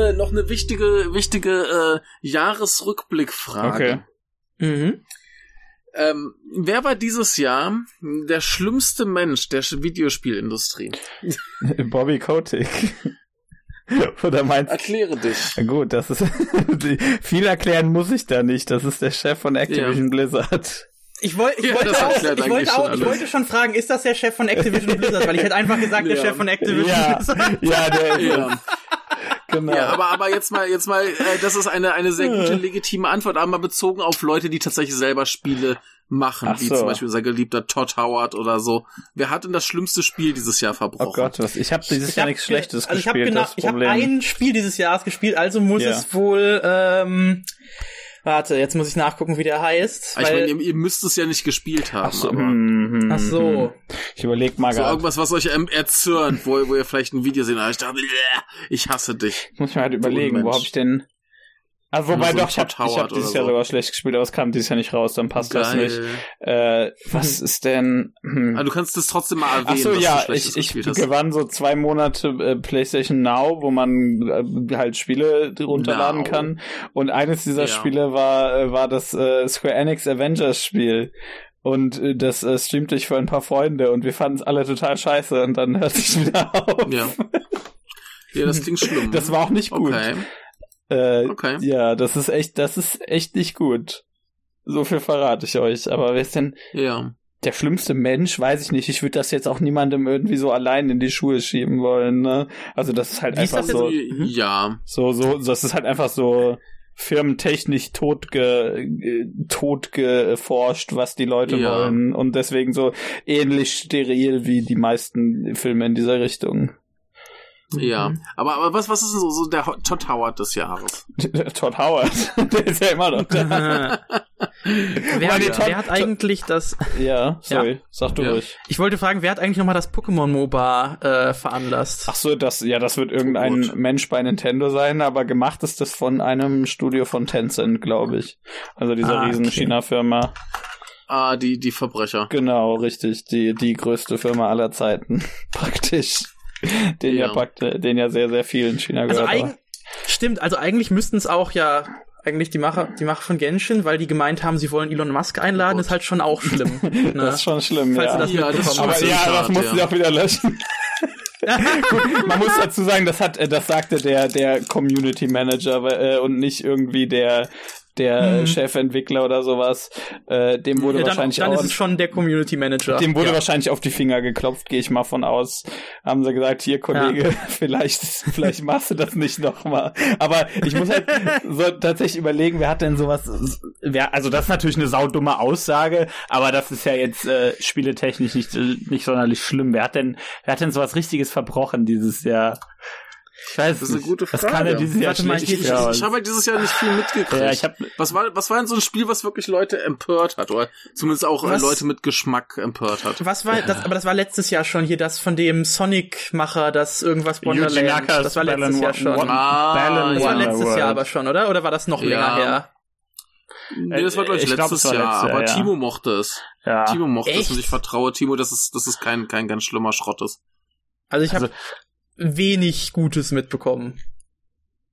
eine, noch eine wichtige, wichtige äh, Jahresrückblickfrage. Okay. Mhm. Ähm, wer war dieses Jahr der schlimmste Mensch der Videospielindustrie? Bobby Kotick. Oder meinst Erkläre dich. Gut, das ist viel erklären muss ich da nicht. Das ist der Chef von Activision Blizzard. Ich, woll, ich, Ja, wollte auch, ich, wollte schon auch, ich wollte schon fragen, ist das der Chef von Activision Blizzard? Weil ich hätte einfach gesagt, der Ja. Chef von Activision Ja, Blizzard. ja, der ist Ja. Genau. Ja, aber, aber jetzt mal, jetzt mal, äh, das ist eine, eine sehr gute, legitime Antwort, aber mal bezogen auf Leute, die tatsächlich selber Spiele machen, Ach wie so. zum Beispiel unser geliebter Todd Howard oder so. Wer hat denn das schlimmste Spiel dieses Jahr verbrochen? oh Gott, was, ich habe dieses Ich Jahr hab nichts Schlechtes also ich hab gespielt. genau, ich habe Problem. ein Spiel dieses Jahres gespielt, also muss Ja. es wohl, ähm, warte, jetzt muss ich nachgucken, wie der heißt. ich meine, ihr, ihr müsst es ja nicht gespielt haben, Ach so, aber hm, ach so. hm. Ich überleg mal so gerade. irgendwas, was euch erzürnt, wo, wo ihr vielleicht ein Video seht, ich dachte, "Bäh, ich hasse dich. Muss ich mal halt überlegen, wo habe ich denn. Also wobei so doch, ich habe hab dieses Jahr so. sogar schlecht gespielt, aber es kam dieses Jahr nicht raus, dann passt das nicht. Äh, was ist denn? Hm. Aber du kannst es trotzdem mal erwähnen, Ach so, dass du ja, ich, ich gewann so zwei Monate äh, PlayStation Now, wo man äh, halt Spiele runterladen Now. kann. Und eines dieser Ja. Spiele war äh, war das äh, Square Enix Avengers Spiel. Und äh, das äh, streamte ich für ein paar Freunde und wir fanden es alle total scheiße und dann hörte ich wieder auf. Ja. Ja, das klingt schlimm. Das war auch nicht gut. Okay. Äh, Okay. Ja, das ist echt, das ist echt nicht gut. So viel verrate ich euch. Aber wer ist denn Ja. der schlimmste Mensch? Weiß ich nicht. Ich würde das jetzt auch niemandem irgendwie so allein in die Schuhe schieben wollen. Ne? Also das ist halt Wie ist einfach das so, Mhm. Ja. so, so, das ist halt einfach so firmentechnisch totge, totgeforscht, was die Leute Ja. wollen. Und deswegen so ähnlich steril wie die meisten Filme in dieser Richtung. Ja. Mhm. Aber, aber was, was ist denn so, so der Todd Howard des Jahres? Todd Howard, der ist ja immer noch da. wer, Todd- wer hat eigentlich das, Ja, sorry, sag du Ja. ruhig. ich wollte fragen, wer hat eigentlich nochmal das Pokémon MOBA äh, veranlasst? Ach so, das, ja, das wird irgendein Gut. Mensch bei Nintendo sein, aber gemacht ist das von einem Studio von Tencent, glaube ich. Also dieser Ah, riesen okay. China-Firma. Ah, die, die Verbrecher. Genau, richtig. Die, die größte Firma aller Zeiten. Praktisch. Den ja, Ja. praktisch, den ja sehr, sehr viel in China Also gehört. stimmt, also eigentlich müssten es auch ja eigentlich die Macher, die Macher von Genshin, weil die gemeint haben, sie wollen Elon Musk einladen, Gott. ist halt schon auch schlimm. ne? das ist schon schlimm, Falls ja. du das Ja, das aber ja, das hart, mussten ja. sie auch wieder löschen. Gut, man muss dazu sagen, das hat, äh, das sagte der, der Community Manager äh, und nicht irgendwie der, der Mhm. Chefentwickler oder sowas. Äh, dem wurde Ja, dann wahrscheinlich dann auch, ist es schon der Community Manager. dem wurde ja. wahrscheinlich auf die Finger geklopft, gehe ich mal von aus. Haben sie gesagt, hier Kollege, vielleicht, vielleicht machst du das nicht nochmal. Aber ich muss halt so tatsächlich überlegen, wer hat denn sowas, wer, also das ist natürlich eine saudumme Aussage, aber das ist ja jetzt äh, spieletechnisch nicht, nicht sonderlich schlimm. Wer hat denn, wer hat denn sowas richtiges verbrochen dieses Jahr? Ich weiß Das ist eine gute Was Frage. kann er dieses Jahr Warte mal, Ich, ich, ja, ich habe halt dieses Jahr nicht viel mitgekriegt. ja, ich hab, was war, was war denn so ein Spiel, was wirklich Leute empört hat? Oder zumindest auch äh, Was? Leute mit Geschmack empört hat? Was war das? Aber das war letztes Jahr schon hier das von dem Sonic-Macher, das irgendwas Naka's Das war letztes Jahr schon. Won- Ah, Das war letztes Wonderworld. Jahr aber schon, oder? Oder war das noch Ja. länger her? Nee, das war, glaube ich, Ich glaub, letztes es war Jahr. letztes Jahr, aber ja. Timo mochte es. Ja. Timo mochte es Echt? und ich vertraue Timo, dass es, dass es kein, kein ganz schlimmer Schrott ist. Also ich habe Also- wenig Gutes mitbekommen.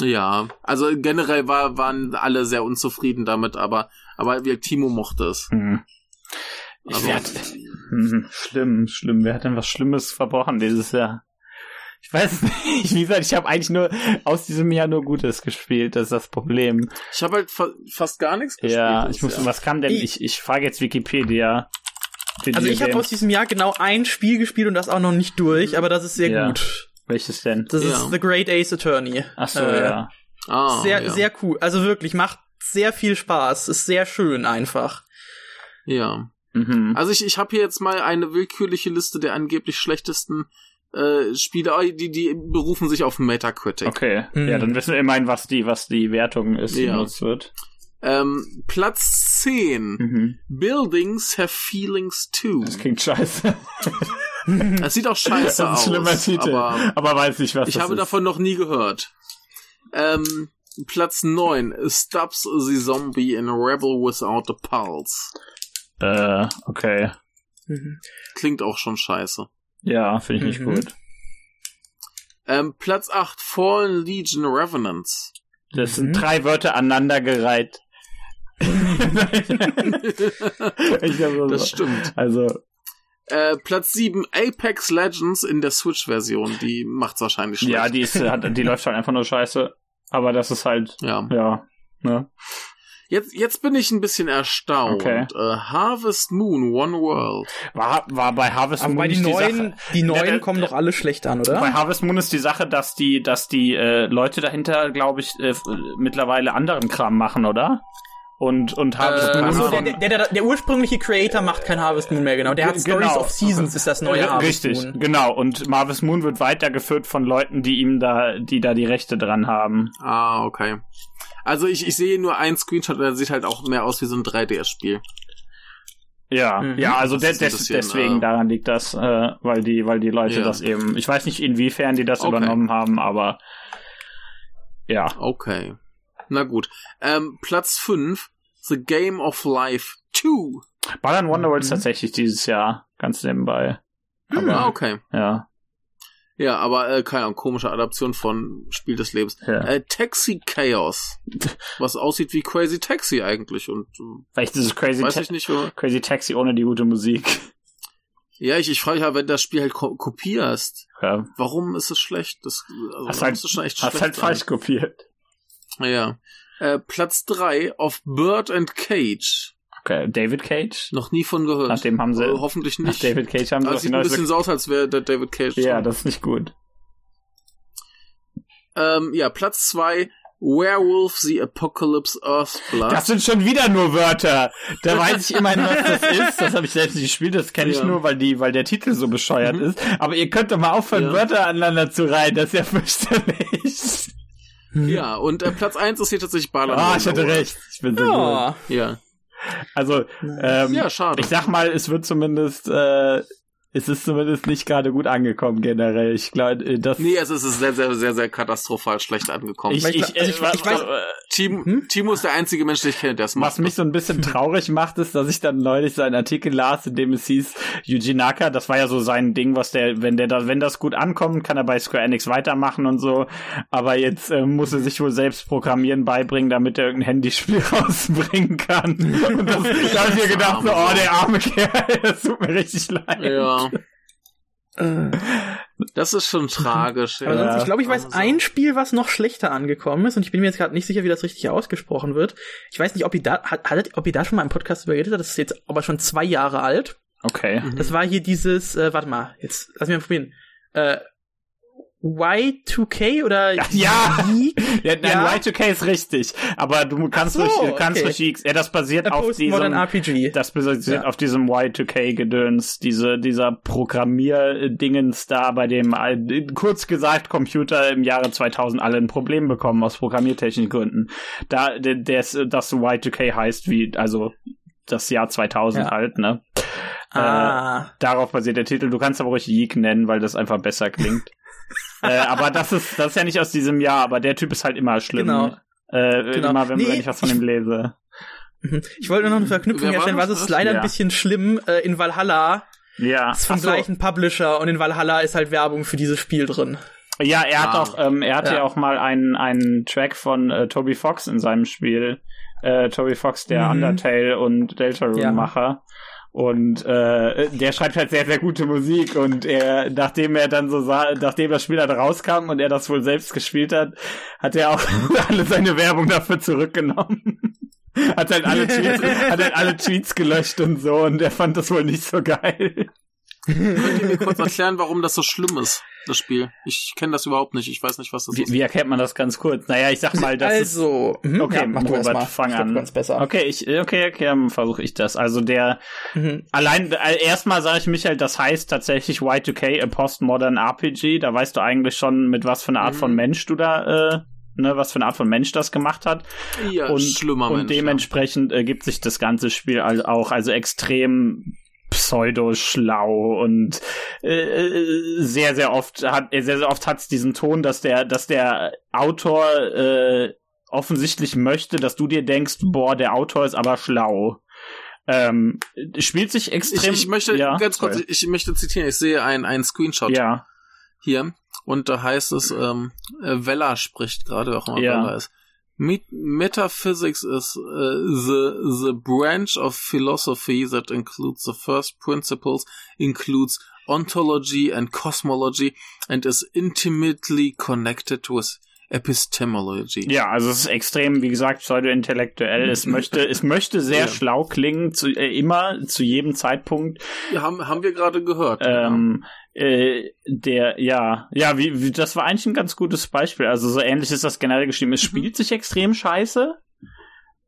Ja, also generell war, waren alle sehr unzufrieden damit, aber, aber wie Timo mochte es. Hm. Ich Also- werd, hm, schlimm, schlimm. Wer hat denn was Schlimmes verbrochen dieses Jahr? Ich weiß nicht. Wie gesagt, ich habe eigentlich nur aus diesem Jahr nur Gutes gespielt. Das ist das Problem. Ich habe halt fa fast gar nichts gespielt. ja, ich muss. Jahr. Was kam denn? Ich- Ich, ich frage jetzt Wikipedia. Also ich habe aus diesem Jahr genau ein Spiel gespielt und das auch noch nicht durch, aber das ist sehr Ja. gut. Welches denn? Das Ja. ist The Great Ace Attorney. Ach so, Äh, ja. Ah, Sehr, ja. sehr cool. Also wirklich, macht sehr viel Spaß. Ist sehr schön einfach. Ja. Mhm. Also ich, ich habe hier jetzt mal eine willkürliche Liste der angeblich schlechtesten äh, Spiele, die, die berufen sich auf Metacritic. Okay. Mhm. Ja, dann wissen wir immerhin, was die, was die Wertung ist, die Ja. genutzt wird. Ähm, Platz 10. Mhm. Buildings have feelings too. Das klingt scheiße. Das sieht auch scheiße das aus. ist ein schlimmer Titel. Aber Aber, weiß nicht, was ich das habe ist. davon noch nie gehört. Ähm, Platz 9. Stops the Zombie in Rebel Without a Pulse. Äh, okay. Mhm. Klingt auch schon scheiße. Ja, finde ich nicht Mhm. gut. Ähm, Platz 8, Fallen Legion Revenants. Das sind drei Wörter aneinandergereiht. ich glaub, so- Das stimmt. Also, Äh, Platz 7, Apex Legends in der Switch-Version. Die macht's wahrscheinlich schlecht. ja, die ist, hat, die läuft halt einfach nur scheiße. Aber das ist halt, ja. ja, ne? Jetzt, jetzt bin ich ein bisschen erstaunt. Okay. Äh, Harvest Moon, One World. War, war bei Harvest Aber Moon bei die nicht die neuen, Sache. die neuen Ja, der- kommen doch alle schlecht an, oder? Bei Harvest Moon ist die Sache, dass die, dass die äh, Leute dahinter, glaube ich, äh, mittlerweile anderen Kram machen, oder? Und und Harvest Äh, Moon Achso, von- der, der, der, der ursprüngliche Creator macht kein Harvest Moon mehr, genau. Der hat Ge- Stories genau. of Seasons, ist das neue Äh, Harvest Richtig, Moon. genau. Und Harvest Moon wird weitergeführt von Leuten, die ihm da, die da die Rechte dran haben. Ah, okay. Also ich, ich sehe nur einen Screenshot, der sieht halt auch mehr aus wie so ein 3DS-Spiel. Ja, Mhm. ja, also Das de ist ein des, bisschen, deswegen äh, daran liegt das, äh, weil die, weil die Leute Ja. das eben, ich weiß nicht inwiefern die das Okay. übernommen haben, aber ja. Okay. Na gut. Ähm, Platz 5, The Game of Life 2. Balan Wonderworld ist Mhm. tatsächlich dieses Jahr ganz nebenbei. Aber ah, okay. ja. Ja, aber äh, keine Ahnung, komische Adaption von Spiel des Lebens. ja. Äh, Taxi Chaos. Was aussieht wie Crazy Taxi eigentlich. Und äh, Vielleicht ist es Crazy, weiß ich nicht, wo- Crazy Taxi ohne die gute Musik. Ja, ich, ich frage mich halt, wenn du das Spiel halt ko kopierst, Ja. warum ist es schlecht? Das, also, Hast halt- Hast schlecht halt falsch kopiert. Ja. Äh, Platz 3 auf Bird and Cage. Okay, David Cage? Noch nie von gehört. Nachdem haben sie, Äh, hoffentlich nach nicht. David Cage haben sie die sieht ein bisschen so aus, als wäre der David Cage. Ja, drin. das ist nicht gut. Ähm, ja, Platz 2 Werewolf the Apocalypse Earthblood. Das sind schon wieder nur Wörter. Da weiß ich immerhin, was das ist. Das habe ich selbst nicht gespielt. Das kenne ich Ja. nur, weil die, weil der Titel so bescheuert Mhm. ist. Aber ihr könnt doch mal aufhören, Ja. Wörter aneinander zu reihen. Das ist ja fürchterlich. Ja, und äh, Platz 1 ist hier tatsächlich Balan. Ah, ich hatte recht. Ich bin so gut. Ja. Ja. Also, ähm, ja, schade. ich sag mal, es wird zumindest, äh, es ist zumindest nicht gerade gut angekommen generell. Ich glaube, das. Nee, es ist sehr, sehr, sehr, sehr katastrophal schlecht angekommen. ich, ich ich, also ich- was- ich weiß- äh, Timo, Hm? Timo ist der einzige Mensch, den ich kenne, der es macht. Was mich so ein bisschen traurig macht, ist, dass ich dann neulich seinen Artikel las, in dem es hieß, Yuji Naka, das war ja so sein Ding, was der, wenn der da, wenn das gut ankommt, kann er bei Square Enix weitermachen und so. Aber jetzt äh, muss er sich wohl selbst Programmieren beibringen, damit er irgendein Handyspiel rausbringen kann. Und das, da habe ich mir gedacht, so, oh, der arme Kerl, das tut mir richtig leid. Ja, Äh, das ist schon tragisch. aber Ja. sonst, ich glaube, ich weiß Also- ein Spiel, was noch schlechter angekommen ist, und ich bin mir jetzt gerade nicht sicher, wie das richtig ausgesprochen wird. Ich weiß nicht, ob ihr da, hat, ob ihr da schon mal im Podcast über geredet habt. Das ist jetzt aber schon zwei Jahre alt. Okay. Mhm. Das war hier dieses, äh, warte mal, jetzt lass mich mal probieren. Äh, Y2K oder Ja. Ja, nein, Ja. Y2K ist richtig. Aber du kannst so, durch, du kannst okay. durch ja, das basiert A auf diesem, RPG. Das basiert Ja. auf diesem Y2K-Gedöns, diese, dieser Programmierdingens da, bei dem, äh, kurz gesagt, Computer im Jahre 2000 alle ein Problem bekommen aus programmiertechnischen Gründen. Da, ist- das Y2K heißt wie, also, das Jahr 2000 Ja. halt, ne? ah. Darauf basiert der Titel. Du kannst aber ruhig Yeek nennen, weil das einfach besser klingt. äh, aber das ist, das ist ja nicht aus diesem Jahr, aber der Typ ist halt immer schlimm. Genau. Äh, Genau. Immer, wenn, Nee, wenn ich was von ich- ihm lese. Mhm. Ich wollte nur noch eine Verknüpfung Wer war herstellen, was das? ist leider Ja. ein bisschen schlimm. Äh, in Valhalla Ja. ist vom so. gleichen Publisher und in Valhalla ist halt Werbung für dieses Spiel drin. Ja, er hat Ah. auch, ähm, er hatte ja. Ja. auch mal einen, einen Track von äh, Toby Fox in seinem Spiel. Äh, Toby Fox, der Mhm. Undertale und Deltarune-Macher. Und äh, der schreibt halt sehr, sehr gute Musik und er, nachdem er dann so sah, nachdem das Spiel dann rauskam und er das wohl selbst gespielt hat, hat er auch alle seine Werbung dafür zurückgenommen. hat halt alle Tweets, hat halt alle Tweets gelöscht und so und er fand das wohl nicht so geil. Könnt ihr mir kurz erklären, warum das so schlimm ist, das Spiel? Ich kenne das überhaupt nicht. Ich weiß nicht, was das Wie, ist. wie erkennt man das ganz kurz? Naja, ich sag mal, das ist also, mhm, Okay, ja, mach du Robert, mal. fang an. du kannst besser. Okay, ich, okay, okay, dann versuche ich das. Also der, Mhm. allein, äh, erstmal sage ich Michael, das heißt tatsächlich Y2K, a Postmodern RPG. Da weißt du eigentlich schon, mit was für einer Art Mhm. von Mensch du da, äh, ne, was für eine Art von Mensch das gemacht hat. Ja, und, schlimmer und Mensch. dementsprechend äh, gibt sich das ganze Spiel al- auch, also extrem pseudo-schlau und äh, äh, sehr, sehr oft hat, äh, sehr, sehr oft hat's diesen Ton, dass der, dass der Autor äh, offensichtlich möchte, dass du dir denkst, boah, der Autor ist aber schlau. Ähm, spielt sich ja. ich, extrem. ich möchte ja, ganz kurz, sorry. ich möchte zitieren. Ich sehe einen einen Screenshot. Ja, hier. Und da heißt es, ähm, äh, Vella spricht gerade, wer auch immer Ja. Vella ist. Met Metaphysics is uh, the the branch of philosophy that includes the first principles, includes ontology and cosmology, and is intimately connected with epistemology. Ja, also es ist extrem, wie gesagt, pseudo-intellektuell. Es möchte, es möchte sehr Ja. schlau klingen, zu, äh, immer, zu jedem Zeitpunkt. Ja, haben, haben wir gerade gehört. Ähm, äh, der, ja, ja, wie, wie, das war eigentlich ein ganz gutes Beispiel. Also so ähnlich ist das generell geschrieben. Es spielt sich extrem scheiße.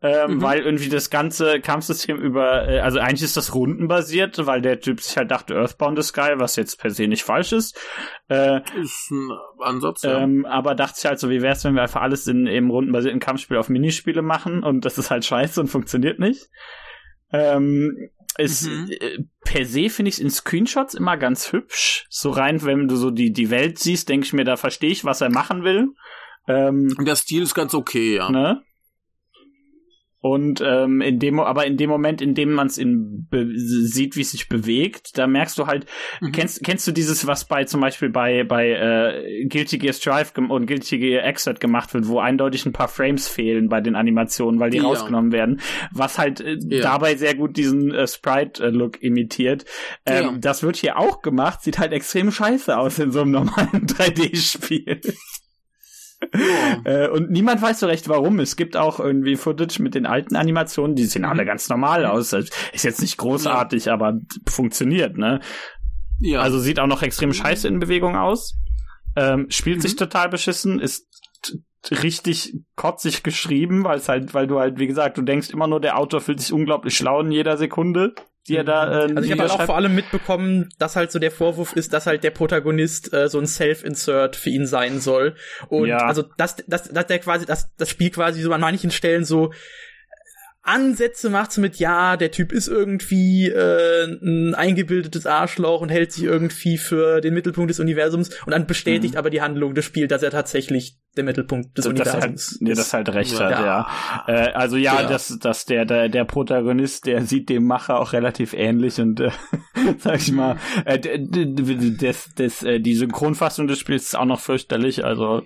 Ähm, Mhm. Weil irgendwie das ganze Kampfsystem über, äh, also eigentlich ist das rundenbasiert, weil der Typ sich halt dachte, Earthbound ist geil, was jetzt per se nicht falsch ist. Äh, Ist ein Ansatz, ja. ähm, aber dachte sich halt so, wie wär's, wenn wir einfach alles in, im rundenbasierten Kampfspiel auf Minispiele machen und das ist halt scheiße und funktioniert nicht. Ähm, ist, Mhm. äh, per se finde ich es in Screenshots immer ganz hübsch. So rein, wenn du so die, die Welt siehst, denke ich mir, da verstehe ich, was er machen will. Ähm, Der Stil ist ganz okay, ja. ne? Und ähm, in dem, aber in dem Moment, in dem man es in be sieht, wie es sich bewegt, da merkst du halt, Mhm. kennst kennst du dieses, was bei zum Beispiel bei bei äh, Guilty Gear Strive und Guilty Gear Xrd gemacht wird, wo eindeutig ein paar Frames fehlen bei den Animationen, weil die Ja. rausgenommen werden, was halt äh, Ja. dabei sehr gut diesen äh, Sprite-Look imitiert. Ähm, Ja. Das wird hier auch gemacht, sieht halt extrem scheiße aus in so einem normalen 3D-Spiel. Ja. Äh, und niemand weiß so recht warum. Es gibt auch irgendwie Footage mit den alten Animationen, die sehen alle ganz normal aus. Also, Ist jetzt nicht großartig, aber funktioniert, ne? ja. Also sieht auch noch extrem scheiße in Bewegung aus. Ähm, spielt Mhm. sich total beschissen, ist richtig kotzig geschrieben, weil es halt, weil du halt, wie gesagt, du denkst immer nur, der Autor fühlt sich unglaublich schlau in jeder Sekunde, die er da. Äh, Also ich habe halt auch vor allem mitbekommen, dass halt so der Vorwurf ist, dass halt der Protagonist äh, so ein Self-Insert für ihn sein soll. Und Ja. also dass, dass, dass der quasi, dass das Spiel quasi so an manchen Stellen so Ansätze macht so mit, ja, der Typ ist irgendwie äh, ein eingebildetes Arschloch und hält sich irgendwie für den Mittelpunkt des Universums und dann bestätigt Mhm. aber die Handlung des Spiels, dass er tatsächlich der Mittelpunkt des halt, Universums ja, ist. das halt recht Ja. hat, ja. Äh, also ja, Ja. dass dass der, der der Protagonist, der sieht dem Macher auch relativ ähnlich und äh, sag ich mal, äh, d- d- d- das, das, äh, die Synchronfassung des Spiels ist auch noch fürchterlich. Also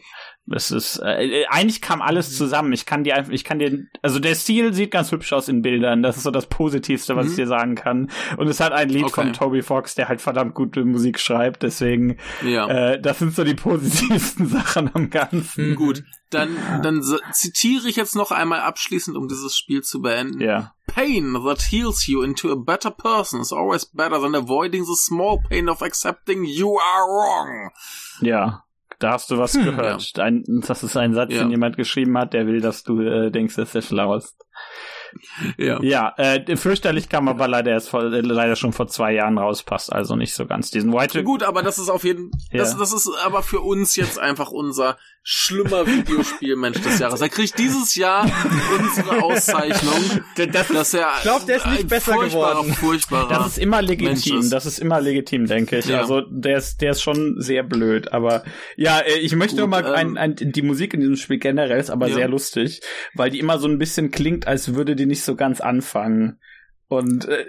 es ist äh, eigentlich kam alles zusammen. Ich kann dir einfach, ich kann dir, also der Stil sieht ganz hübsch aus in Bildern. Das ist so das Positivste, was Mhm. ich dir sagen kann. Und es hat ein Lied Okay. von Toby Fox, der halt verdammt gute Musik schreibt. Deswegen, ja. äh, das sind so die positivsten Sachen am Ganzen. Mhm. Gut, dann, dann zitiere ich jetzt noch einmal abschließend, um dieses Spiel zu beenden. Ja. Pain that heals you into a better person is always better than avoiding the small pain of accepting you are wrong. Ja, da hast du was Hm, gehört. Ein, das ist ein Satz, Ja. den jemand geschrieben hat, der will, dass du äh, denkst, dass er schlau ist. Ja. Ja, äh, fürchterlich kam aber leider erst vor, äh, leider schon vor zwei Jahren raus, passt also nicht so ganz. Diesen White Gut, aber das ist auf jeden Ja. das, das ist aber für uns jetzt einfach unser schlimmer Videospielmensch des Jahres. Er kriegt dieses Jahr unsere Auszeichnung, das, dass er Ich glaub, der ist nicht besser geworden. Furchtbarer. das ist immer legitim, ist. das ist immer legitim, denke ich. Ja. Also der ist, der ist schon sehr blöd, aber ja, äh, ich möchte Gut, noch mal ähm, ein, ein, die Musik in diesem Spiel generell ist aber Ja. sehr lustig, weil die immer so ein bisschen klingt, als würde die nicht so ganz anfangen. Und äh,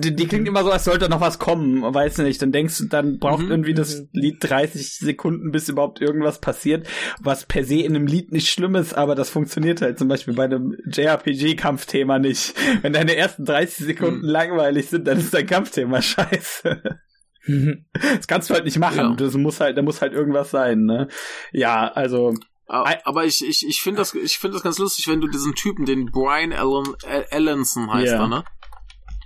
die, die klingt immer so, als sollte noch was kommen, weiß nicht. Dann denkst du, dann braucht Mhm. irgendwie das Lied 30 Sekunden, bis überhaupt irgendwas passiert, was per se in einem Lied nicht schlimm ist, aber das funktioniert halt zum Beispiel bei einem JRPG-Kampfthema nicht. Wenn deine ersten 30 Sekunden Mhm. langweilig sind, dann ist dein Kampfthema scheiße. Das kannst du halt nicht machen. Ja. Das muss halt, da muss halt irgendwas sein, ne? Ja, also, Aber ich, ich, ich finde das, ich finde das ganz lustig, wenn du diesen Typen, den Brian Allen, Al- Allenson heißt Ja. er, ne?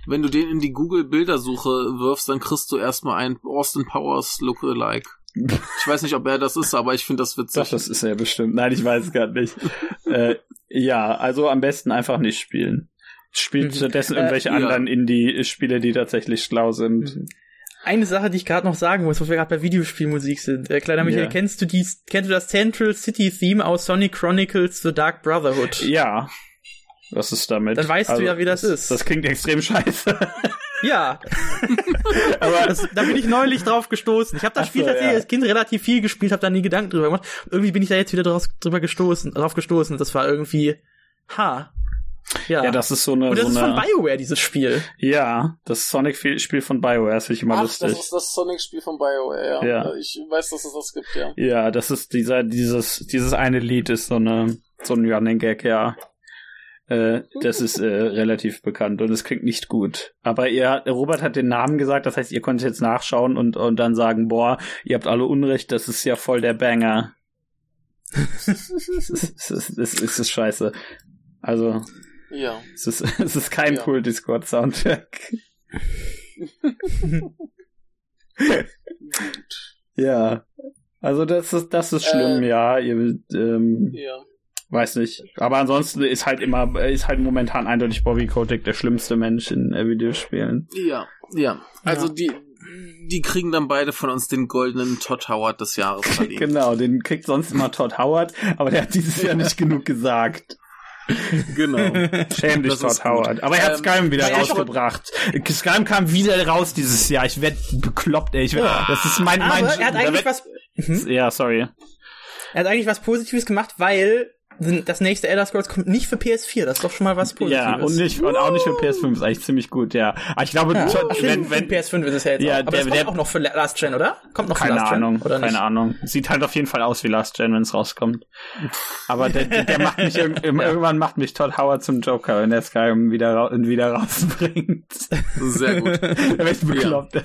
Wenn du den in die Google-Bildersuche wirfst, dann kriegst du erstmal ein Austin Powers Lookalike. Ich weiß nicht, ob er das ist, aber ich finde das witzig. doch, das ist er bestimmt. Nein, ich weiß es gerade nicht. äh, ja, also am besten einfach nicht spielen. Spielt Mhm. stattdessen Äh, irgendwelche ja. anderen Indie-Spiele, die tatsächlich schlau sind. Eine Sache, die ich gerade noch sagen muss, wo wir gerade bei Videospielmusik sind. Äh, kleiner Michael, Ja. kennst du die, kennst du das Central City Theme aus Sonic Chronicles The Dark Brotherhood? Ja. Was ist damit? Also, Dann weißt du ja, wie das ist. Das klingt extrem scheiße. Ja, Aber das, da bin ich neulich drauf gestoßen. Ich habe das Ach Spiel so, tatsächlich ja. als Kind relativ viel gespielt, habe da nie Gedanken drüber gemacht. Irgendwie bin ich da jetzt wieder draus, drüber gestoßen, drauf gestoßen. Das war irgendwie, ha. Ja. Ja, das ist so eine. Und das so ist eine, von BioWare, dieses Spiel. Ja, das Sonic-Spiel von BioWare, das finde ich immer Ach, lustig. das ist das Sonic-Spiel von BioWare, ja. Ja. Ich weiß, dass es das gibt, ja. Ja, das ist dieser, dieses, dieses eine Lied ist so eine, so ein Running Gag, ja. Äh, das ist äh, relativ bekannt und es klingt nicht gut. Aber ihr, Robert hat den Namen gesagt, das heißt, ihr konntet jetzt nachschauen und, und dann sagen, boah, ihr habt alle Unrecht, das ist ja voll der Banger. Es ist, es ist, es ist scheiße. Also, Ja. es ist, es ist kein Ja. cool Discord-Soundtrack. ja. Also das ist, das ist schlimm, Äh, ja. Ihr, ähm, Ja. Weiß nicht. Aber ansonsten ist halt immer, ist halt momentan eindeutig Bobby Kotick der schlimmste Mensch in äh, Videospielen. Ja, ja. Also Ja. die, die kriegen dann beide von uns den goldenen Todd Howard des Jahres verdient. Genau, den kriegt sonst immer Todd Howard, aber der hat dieses Jahr nicht genug gesagt. genau. Schäm dich, Todd. Howard. Aber er hat Ähm, Skyrim wieder er rausgebracht. Skyrim kam wieder raus dieses Jahr. Ich werd bekloppt, ey. Ich werd, das ist mein, mein, Aber er hat eigentlich was, ja, sorry. er hat eigentlich was Positives gemacht, weil das nächste Elder Scrolls kommt nicht für PS4. Das ist doch schon mal was Positives. Ja, und nicht, und auch nicht für PS5 ist eigentlich ziemlich gut, ja. Aber ich glaube, Ja, Ach, wenn, wenn, für PS5 ist es ja jetzt Ja, auch. Aber der- das kommt der- auch noch für Last Gen, oder? Kommt noch für Keine Last Gen, Ahnung, oder nicht? keine Ahnung. Sieht halt auf jeden Fall aus wie Last Gen, wenn es rauskommt. Aber der, der macht mich irg- irgendwann macht mich Todd Howard zum Joker, wenn der Skyrim wieder, ra wieder rausbringt. Sehr gut. Der wird bekloppt.